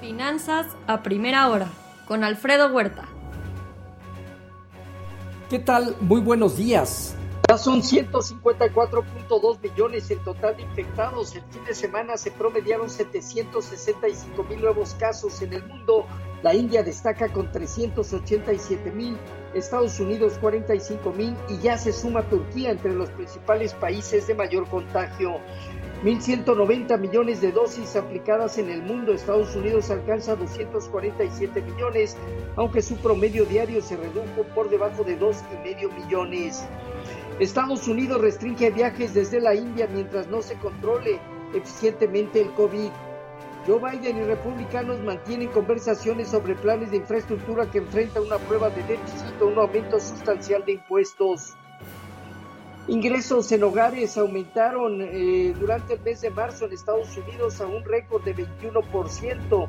Finanzas a primera hora con Alfredo Huerta. ¿Qué tal? Muy buenos días. Ya son 154.2 millones el total de infectados. El fin de semana se promediaron 765 mil nuevos casos en el mundo. La India destaca con 387 mil, Estados Unidos 45 mil y ya se suma Turquía entre los principales países de mayor contagio. 1.190 millones de dosis aplicadas en el mundo. Estados Unidos alcanza 247 millones, aunque su promedio diario se redujo por debajo de 2,5 millones. Estados Unidos restringe viajes desde la India mientras no se controle eficientemente el COVID. Joe Biden y republicanos mantienen conversaciones sobre planes de infraestructura que enfrenta una prueba de déficit o un aumento sustancial de impuestos. Ingresos en hogares aumentaron eh, durante el mes de marzo en Estados Unidos a un récord de 21%.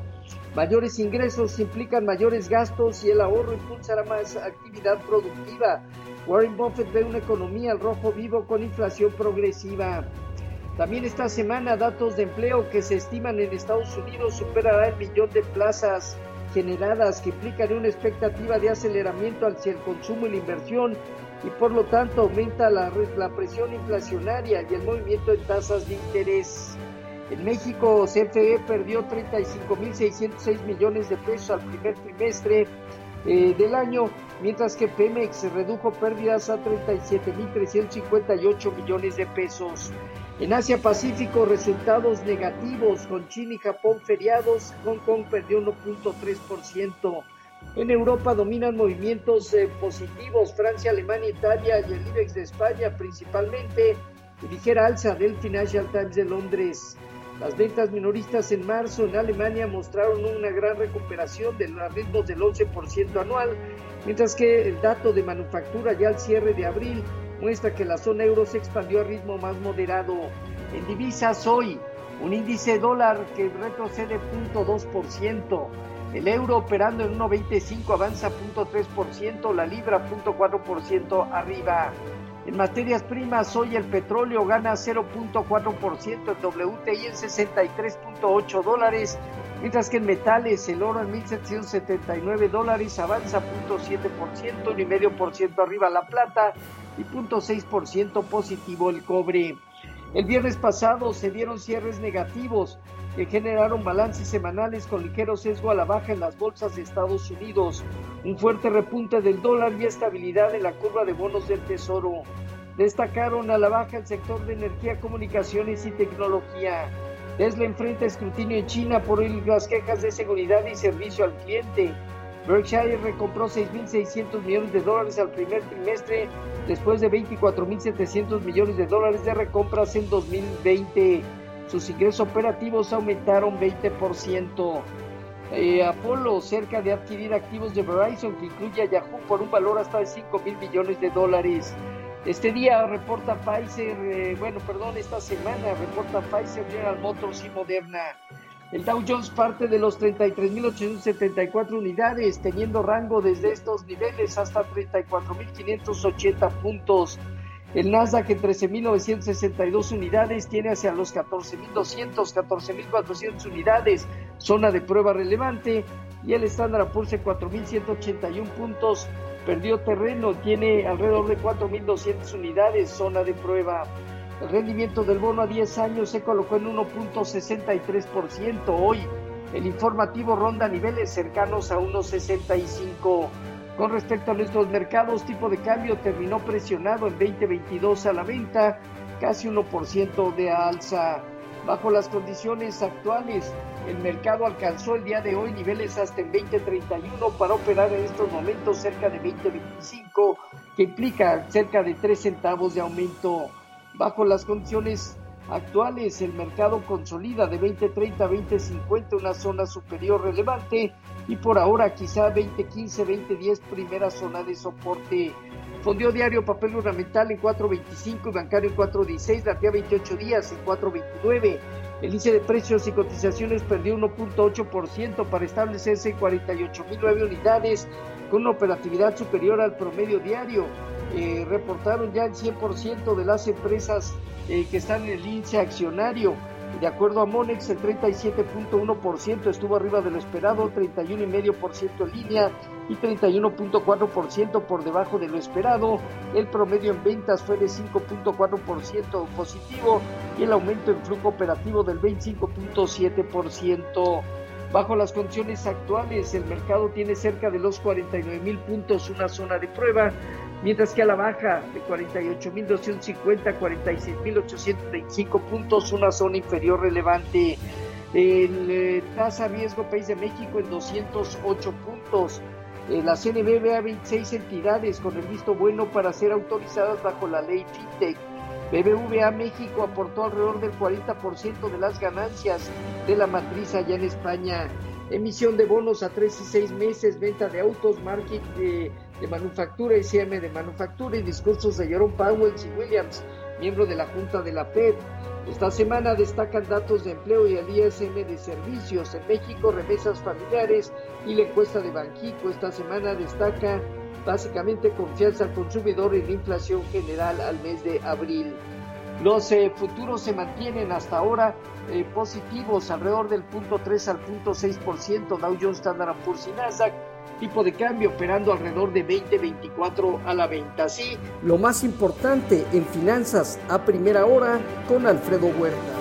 Mayores ingresos implican mayores gastos y el ahorro impulsará más actividad productiva. Warren Buffett ve una economía al rojo vivo con inflación progresiva. También esta semana datos de empleo que se estiman en Estados Unidos superará el millón de plazas generadas que implican una expectativa de aceleramiento hacia el consumo y la inversión y por lo tanto aumenta la, presión inflacionaria y el movimiento de tasas de interés. En México, CFE perdió 35.606 millones de pesos al primer trimestre eh, del año, mientras que Pemex redujo pérdidas a 37.358 millones de pesos. En Asia Pacífico, resultados negativos con China y Japón feriados. Hong Kong perdió 1.3%. En Europa dominan movimientos eh, positivos, Francia, Alemania, Italia y el IBEX de España principalmente, ligera alza del Financial Times de Londres. Las ventas minoristas en marzo en Alemania mostraron una gran recuperación de los ritmos del 11% anual, mientras que el dato de manufactura ya al cierre de abril muestra que la zona euro se expandió a ritmo más moderado. En divisas hoy, un índice dólar que retrocede 0.2%. El euro operando en 1.25 avanza 0.3%, la libra 0.4% arriba. En materias primas, hoy el petróleo gana 0.4%, el WTI en 63.8 dólares, mientras que en metales el oro en 1.779 dólares avanza 0.7%, 1,5% arriba la plata y 0.6% positivo el cobre. El viernes pasado se dieron cierres negativos que generaron balances semanales con ligero sesgo a la baja en las bolsas de Estados Unidos, un fuerte repunte del dólar y estabilidad en la curva de bonos del Tesoro. Destacaron a la baja el sector de energía, comunicaciones y tecnología. Tesla enfrenta escrutinio en China por las quejas de seguridad y servicio al cliente. Berkshire recompró 6.600 millones de dólares al primer trimestre después de 24.700 millones de dólares de recompras en 2020. Sus ingresos operativos aumentaron 20%. Eh, Apolo cerca de adquirir activos de Verizon que incluye a Yahoo por un valor hasta de 5 mil millones de dólares. Este día reporta Pfizer, eh, bueno, perdón, esta semana reporta Pfizer, General Motors y Moderna. El Dow Jones parte de los 33.874 unidades, teniendo rango desde estos niveles hasta 34.580 puntos. El Nasdaq en 13.962 unidades tiene hacia los 14.200, 14.400 unidades, zona de prueba relevante, y el Standard Poor's en 4.181 puntos, perdió terreno, tiene alrededor de 4.200 unidades, zona de prueba. El rendimiento del bono a 10 años se colocó en 1.63%. Hoy el informativo ronda niveles cercanos a 1.65. Con respecto a nuestros mercados, tipo de cambio terminó presionado en 2022 a la venta, casi 1% de alza. Bajo las condiciones actuales, el mercado alcanzó el día de hoy niveles hasta en 2031 para operar en estos momentos cerca de 2025, que implica cerca de 3 centavos de aumento. Bajo las condiciones actuales, el mercado consolida de 2030 a 2050 una zona superior relevante y por ahora quizá 2015, 2010 primera zona de soporte. Fondio diario papel ornamental en 4.25 y bancario en 4.16, la tía 28 días en 4.29. El índice de precios y cotizaciones perdió 1.8% para establecerse en 48.009 unidades con una operatividad superior al promedio diario. Eh, reportaron ya el 100% de las empresas eh, que están en el índice accionario. De acuerdo a Monex, el 37.1% estuvo arriba de lo esperado, 31,5% en línea y 31.4% por debajo de lo esperado. El promedio en ventas fue de 5.4% positivo y el aumento en flujo operativo del 25.7%. Bajo las condiciones actuales, el mercado tiene cerca de los 49 mil puntos una zona de prueba, mientras que a la baja de 48.250 a 46.825 puntos una zona inferior relevante. El eh, tasa riesgo país de México en 208 puntos. Eh, la CNB ve a 26 entidades con el visto bueno para ser autorizadas bajo la ley FinTech. BBVA México aportó alrededor del 40% de las ganancias de la matriz allá en España. Emisión de bonos a 3 y 6 meses, venta de autos, market de, de manufactura, ICM de manufactura y discursos de Jerome Powell y Williams, miembro de la Junta de la FED. Esta semana destacan datos de empleo y el ISM de servicios. En México, remesas familiares y la encuesta de Banquico. Esta semana destaca básicamente confianza al consumidor y la inflación general al mes de abril. Los eh, futuros se mantienen hasta ahora eh, positivos, alrededor del punto 3 al punto 6%, Dow Jones, Standard Poor's y Nasdaq, tipo de cambio operando alrededor de 20-24 a la venta. Sí. Lo más importante en finanzas a primera hora con Alfredo Huerta.